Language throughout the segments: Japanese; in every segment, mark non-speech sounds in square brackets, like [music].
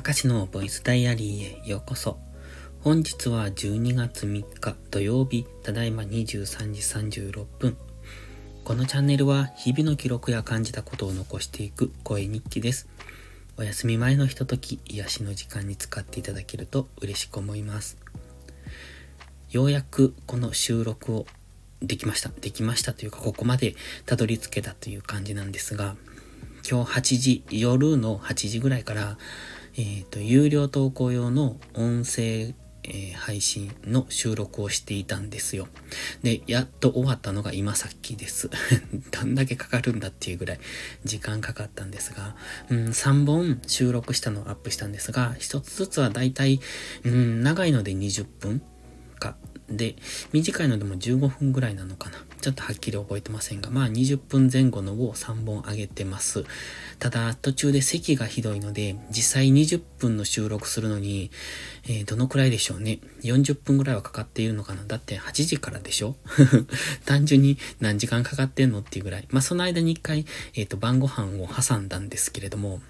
たかしのボイスダイアリーへようこそ。本日は12月3日土曜日、ただいま23時36分。このチャンネルは日々の記録や感じたことを残していく声日記です。お休み前のひととき、癒しの時間に使っていただけると嬉しく思います。ようやくこの収録をできました。できましたというか、ここまでたどり着けたという感じなんですが、今日8時、夜の8時ぐらいから、えっ、ー、と、有料投稿用の音声、えー、配信の収録をしていたんですよ。で、やっと終わったのが今さっきです。[laughs] どんだけかかるんだっていうぐらい時間かかったんですが、うん、3本収録したのをアップしたんですが、1つずつはだいたい、うん、長いので20分か。で、短いのでも15分ぐらいなのかな。ちょっとはっきり覚えてませんが、まあ20分前後のを3本上げてます。ただ、途中で席がひどいので、実際20分の収録するのに、えー、どのくらいでしょうね。40分ぐらいはかかっているのかな。だって8時からでしょ？[laughs] 単純に何時間かかってんのっていうぐらい。まあその間に一回、えっ、ー、と晩ご飯を挟んだんですけれども、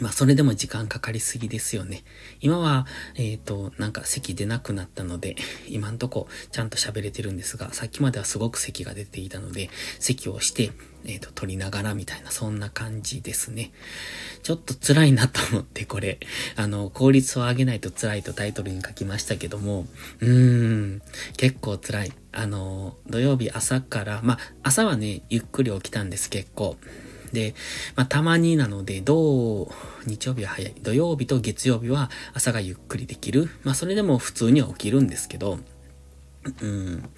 まあ、それでも時間かかりすぎですよね。今は、えっ、ー、と、なんか咳出なくなったので、今んとこちゃんと喋れてるんですが、さっきまではすごく咳が出ていたので、咳をして、えっ、ー、と、取りながらみたいな、そんな感じですね。ちょっと辛いなと思って、これ、あの、効率を上げないと辛いとタイトルに書きましたけども、うーん、結構辛い。あの、土曜日朝から、まあ、朝はね、ゆっくり起きたんです、結構。で、まあ、たまになので、土、日曜日は早い。土曜日と月曜日は朝がゆっくりできる。まあ、それでも普通には起きるんですけど、うん。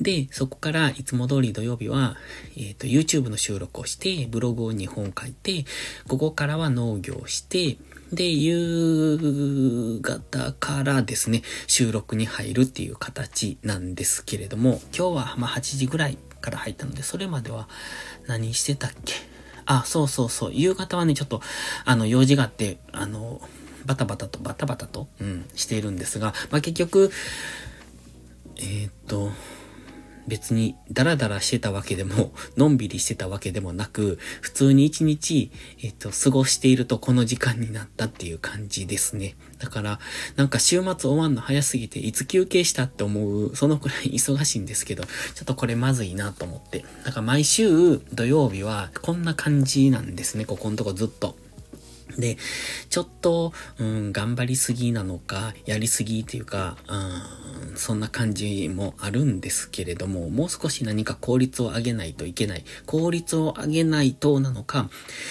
で、そこからいつも通り土曜日は、えっ、ー、と、YouTube の収録をして、ブログを2本書いて、ここからは農業をして、で、夕方からですね、収録に入るっていう形なんですけれども、今日はまあ8時ぐらいから入ったので、それまでは何してたっけ？あ、そうそうそう。夕方はね、ちょっと、あの、用事があって、あの、バタバタとバタバタと、うん、しているんですが、まあ、結局、えー、っと、別にダラダラしてたわけでも、[laughs] のんびりしてたわけでもなく、普通に一日、えっと、過ごしているとこの時間になったっていう感じですね。だから、なんか週末終わんの早すぎて、いつ休憩したって思う、そのくらい [laughs] 忙しいんですけど、ちょっとこれまずいなと思って。だから毎週土曜日はこんな感じなんですね、ここのとこずっと。で、ちょっと、うん、頑張りすぎなのか、やりすぎっていうか、うん、そんな感じもあるんですけれども、もう少し何か効率を上げないといけない。効率を上げないとなのか、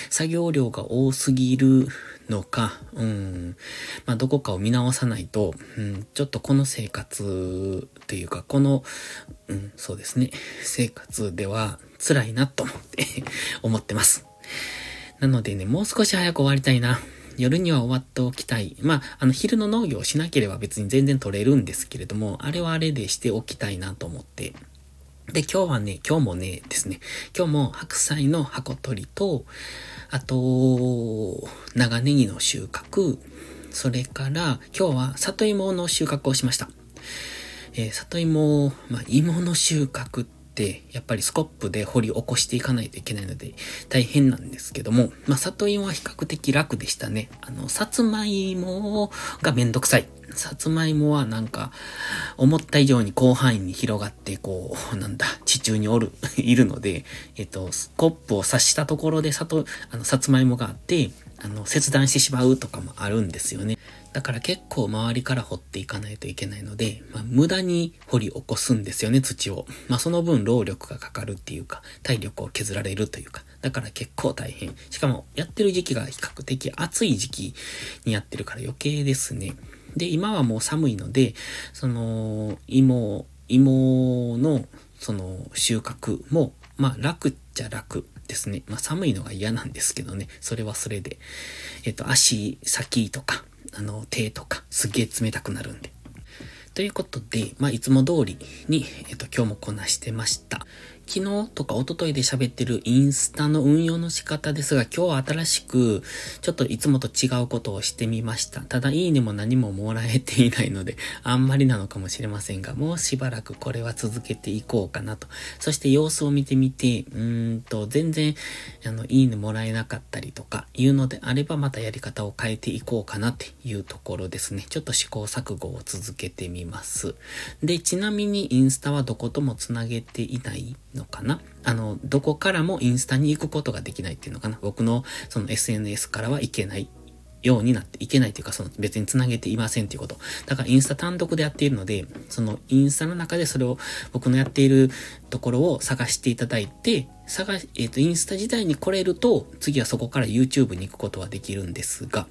作業量が多すぎるのか、うん、まあ、どこかを見直さないと、うん、ちょっとこの生活というか、この、うん、そうですね、生活では辛いなと思って [laughs] 思ってます。なのでね、もう少し早く終わりたいな。夜には終わっておきたい。まあ、あの、昼の農業をしなければ別に全然取れるんですけれども、あれはあれでしておきたいなと思って。で、今日はね、今日もね、ですね、今日も白菜の箱取りと、あと、長ネギの収穫、それから、今日は里芋の収穫をしました。えー、里芋、まあ、芋の収穫って、やっぱりスコップで掘り起こしていかないといけないので大変なんですけども、まあ、里芋は比較的楽でしたね。あの、さつまいもがめんどくさい。さつまいもはなんか、思った以上に広範囲に広がって、こう、なんだ、地中におる、[laughs] いるので、えっと、スコップを刺したところで里、あの、さつまいもがあって、あの、切断してしまうとかもあるんですよね。だから結構周りから掘っていかないといけないので、まあ、無駄に掘り起こすんですよね、土を。まあ、その分労力がかかるっていうか、体力を削られるというか、だから結構大変。しかも、やってる時期が比較的暑い時期にやってるから余計ですね。で、今はもう寒いので、その、芋、芋の、その、収穫も、まあ、楽っちゃ楽ですね。まあ、寒いのが嫌なんですけどね。それはそれで。えっと、足先とか、あの、手とか、すげえ冷たくなるんで。ということで、まあ、いつも通りに、えっ、と、今日もこなしてました。昨日とか一昨日で喋ってるインスタの運用の仕方ですが、今日は新しく、ちょっといつもと違うことをしてみました。ただ、いいねも何ももらえていないので、[laughs] あんまりなのかもしれませんが、もうしばらくこれは続けていこうかなと。そして様子を見てみて、うーんと、全然、あの、いいねもらえなかったりとか、いうのであれば、またやり方を変えていこうかなっていうところですね。ちょっと試行錯誤を続けてみます。で、ちなみにインスタはどこともつなげていないのかな？あの、どこからもインスタに行くことができないっていうのかな？僕のその SNS からは行けないようになっていけないというか、その別に繋げていませんということ。だからインスタ単独でやっているので、そのインスタの中でそれを僕のやっているところを探していただいて、探し、えっ、ー、と、インスタ自体に来れると、次はそこから YouTube に行くことはできるんですが、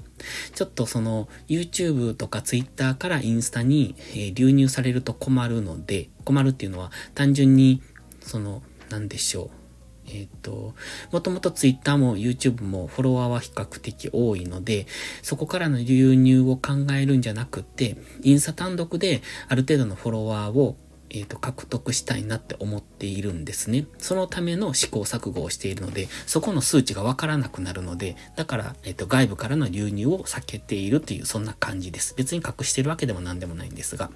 ちょっとその YouTube とか Twitter からインスタに、えー、流入されると困るので、困るっていうのは単純に、その、なんでしょう。えっ、ー、と、もともと Twitter も YouTube もフォロワーは比較的多いので、そこからの流入を考えるんじゃなくて、インスタ単独である程度のフォロワーをえっ、ー、と、獲得したいなって思っているんですね。そのための試行錯誤をしているので、そこの数値がわからなくなるので、だから、えっ、ー、と、外部からの流入を避けているという、そんな感じです。別に隠してるわけでも何でもないんですが。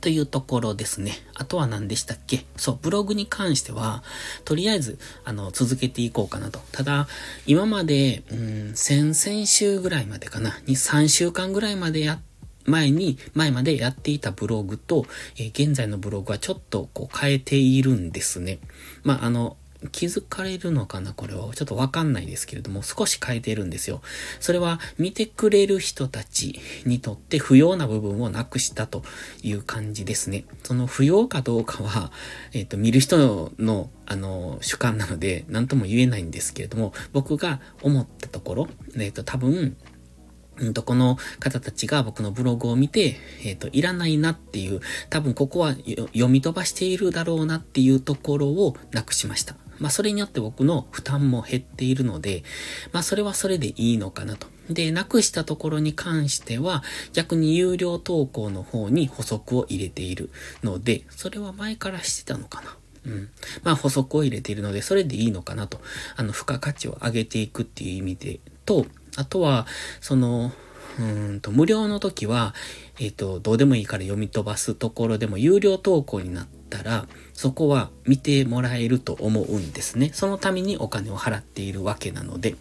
というところですね。あとは何でしたっけ？そう、ブログに関しては、とりあえず、あの、続けていこうかなと。ただ、今まで、うん、先々週ぐらいまでかな、に3週間ぐらいまでやっ前に、前までやっていたブログと、えー、現在のブログはちょっとこう変えているんですね。まあ、あの、気づかれるのかなこれは。ちょっとわかんないですけれども、少し変えてるんですよ。それは見てくれる人たちにとって不要な部分をなくしたという感じですね。その不要かどうかは、えっ、ー、と、見る人の、あの、主観なので、何とも言えないんですけれども、僕が思ったところ、えっ、ー、と、多分、うんと、この方たちが僕のブログを見て、えっ、ー、と、いらないなっていう、多分ここは読み飛ばしているだろうなっていうところをなくしました。まあ、それによって僕の負担も減っているので、まあ、それはそれでいいのかなと。で、なくしたところに関しては、逆に有料投稿の方に補足を入れているので、それは前からしてたのかな。うん。まあ補足を入れているので、それでいいのかなと。あの、付加価値を上げていくっていう意味で、と、あとは、その、うんと、無料の時は、えっ、ー、と、どうでもいいから読み飛ばすところでも有料投稿になってたら、そこは見てもらえると思うんですね。そのためにお金を払っているわけなので。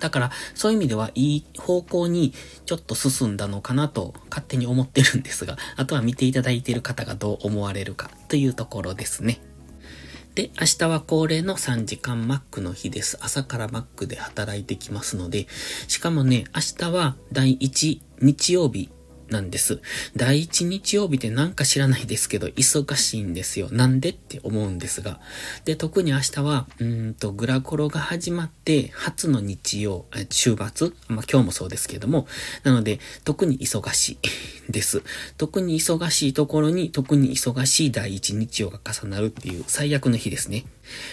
だから、そういう意味ではいい方向にちょっと進んだのかなと勝手に思ってるんですが、あとは見ていただいている方がどう思われるかというところですね。で、明日は恒例の3時間マックの日です。朝からマックで働いてきますので、しかもね、明日は第1日曜日なんです。第一日曜日ってなんか知らないですけど、忙しいんですよ。なんでって思うんですが。で、特に明日は、うんと、グラコロが始まって、初の日曜、週末まあ今日もそうですけども、なので、特に忙しいです。特に忙しいところに、特に忙しい第一日曜が重なるっていう最悪の日ですね。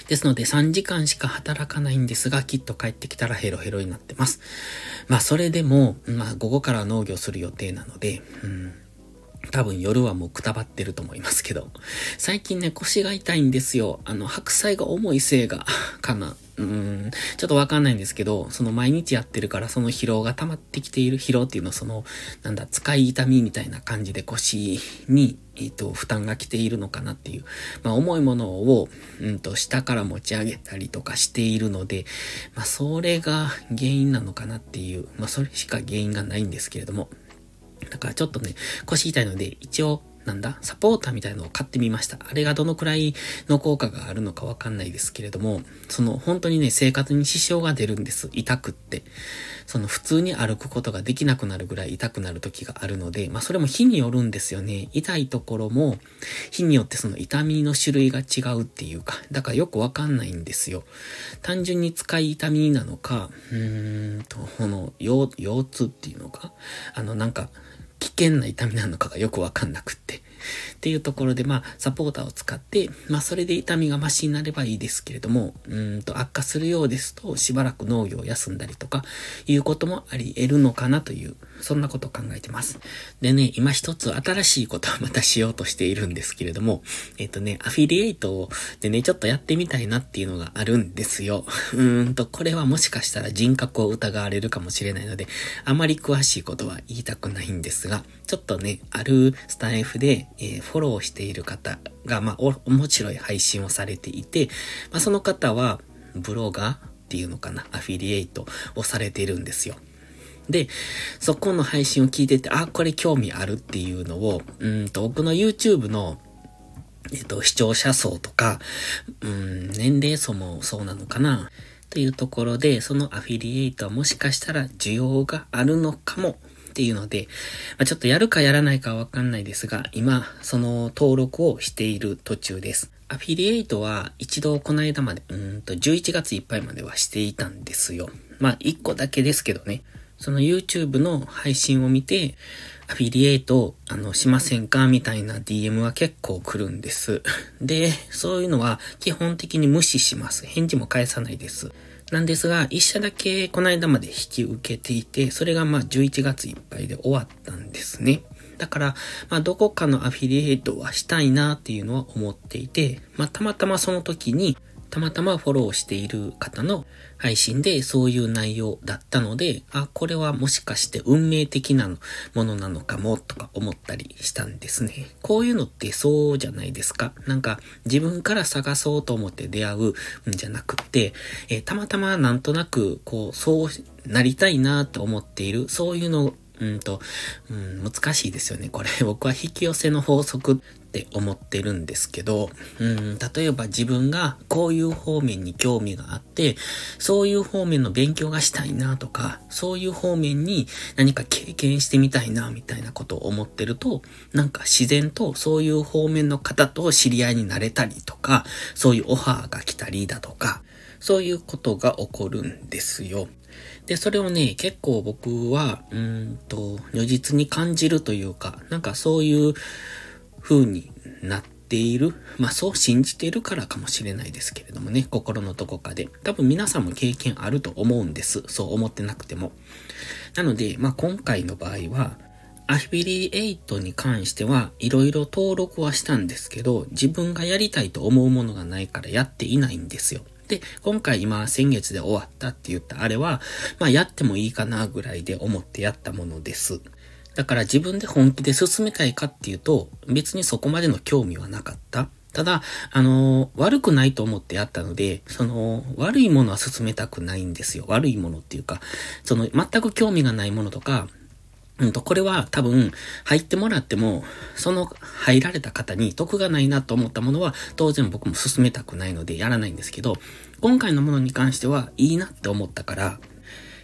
ですので3時間しか働かないんですが、きっと帰ってきたらヘロヘロになってます。まあそれでも、まあ午後から農業する予定なので、うん、多分夜はもうくたばってると思いますけど、最近ね腰が痛いんですよ。あの白菜が重いせいが、かな。うん、ちょっとわかんないんですけど、その毎日やってるからその疲労が溜まってきている。疲労っていうのはその、なんだ、使い痛みみたいな感じで腰に、えっ、ー、と、負担が来ているのかなっていう、まあ重いものを、うんと、下から持ち上げたりとかしているので、まあそれが原因なのかなっていう、まあそれしか原因がないんですけれども、だからちょっとね、腰痛いので、一応、なんだ、サポーターみたいのを買ってみました。あれがどのくらいの効果があるのかわかんないですけれども、その本当にね、生活に支障が出るんです。痛くって。その普通に歩くことができなくなるぐらい痛くなる時があるので、まあそれも日によるんですよね。痛いところも、日によってその痛みの種類が違うっていうか、だからよくわかんないんですよ。単純に使い痛みなのか、うーんと、この腰、腰痛っていうのか、あのなんか、危険な痛みなのかがよくわかんなくって。っていうところで、まあ、サポーターを使って、まあ、それで痛みがマシになればいいですけれども、うんと、悪化するようですと、しばらく農業を休んだりとか、いうこともあり得るのかなという、そんなことを考えてます。でね、今一つ新しいことはまたしようとしているんですけれども、えっ、とね、アフィリエイトでね、ちょっとやってみたいなっていうのがあるんですよ。うーんと、これはもしかしたら人格を疑われるかもしれないので、あまり詳しいことは言いたくないんですが、ちょっとね、あるスタイフで、えー、フォローしている方が、まあ、面白い配信をされていて、まあ、その方は、ブロガーっていうのかな、アフィリエイトをされてるんですよ。で、そこの配信を聞いてて、あ、これ興味あるっていうのを、うんと、僕の YouTube のえっと、視聴者層とか、うん、年齢層もそうなのかな、というところで、そのアフィリエイトはもしかしたら需要があるのかもっていうので、まあ、ちょっとやるかやらないかわかんないですが、今、その登録をしている途中です。アフィリエイトは一度この間まで、うんと11月いっぱいまではしていたんですよ。まあ1個だけですけどね。その YouTube の配信を見て、アフィリエイト、あの、しませんかみたいな DM は結構来るんです。で、そういうのは基本的に無視します。返事も返さないです。なんですが、一社だけこの間まで引き受けていて、それがまあ11月いっぱいで終わったんですね。だから、まあどこかのアフィリエイトはしたいなっていうのは思っていて、まあたまたまその時に、たまたまフォローしている方の配信でそういう内容だったので、あ、これはもしかして運命的なものなのかもとか思ったりしたんですね。こういうのってそうじゃないですか。なんか自分から探そうと思って出会うんじゃなくて、えー、たまたまなんとなくこう、そうなりたいなと思っている、そういうのうんと、うん、難しいですよね。これ、僕は引き寄せの法則って思ってるんですけど、うん、例えば自分がこういう方面に興味があって、そういう方面の勉強がしたいなとか、そういう方面に何か経験してみたいなみたいなことを思ってると、なんか自然とそういう方面の方と知り合いになれたりとか、そういうオファーが来たりだとか、そういうことが起こるんですよ。で、それをね、結構僕は、うんと、如実に感じるというか、なんかそういう風になっている。まあそう信じているからかもしれないですけれどもね、心のどこかで。多分皆さんも経験あると思うんです。そう思ってなくても。なので、まあ今回の場合は、アフィリエイトに関しては、いろいろ登録はしたんですけど、自分がやりたいと思うものがないからやっていないんですよ。で、今回今先月で終わったって言ったあれは、まあやってもいいかなぐらいで思ってやったものです。だから自分で本気で進めたいかっていうと、別にそこまでの興味はなかった。ただ、あの悪くないと思ってやったので、その、悪いものは進めたくないんですよ。悪いものっていうか、その、全く興味がないものとか、うんと、これは多分、入ってもらっても、その入られた方に得がないなと思ったものは、当然僕も進めたくないのでやらないんですけど、今回のものに関してはいいなって思ったから、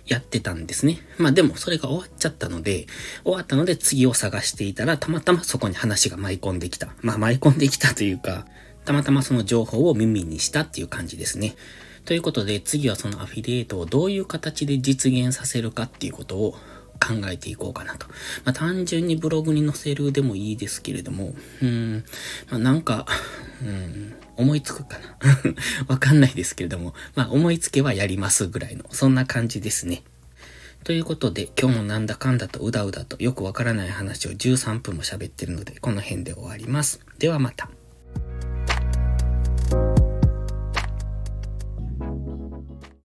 やってたんですね。まあでもそれが終わっちゃったので、終わったので次を探していたら、たまたまそこに話が舞い込んできた。まあ舞い込んできたというか、たまたまその情報を耳にしたっていう感じですね。ということで、次はそのアフィリエイトをどういう形で実現させるかっていうことを考えていこうかなと。まあ、単純にブログに載せるでもいいですけれども、うん、まあ、なんか、うん、思いつくかな？[laughs] わかんないですけれども、まあ、思いつけはやりますぐらいの、そんな感じですね。ということで、今日もなんだかんだとうだうだとよくわからない話を13分も喋ってるので、この辺で終わります。ではまた。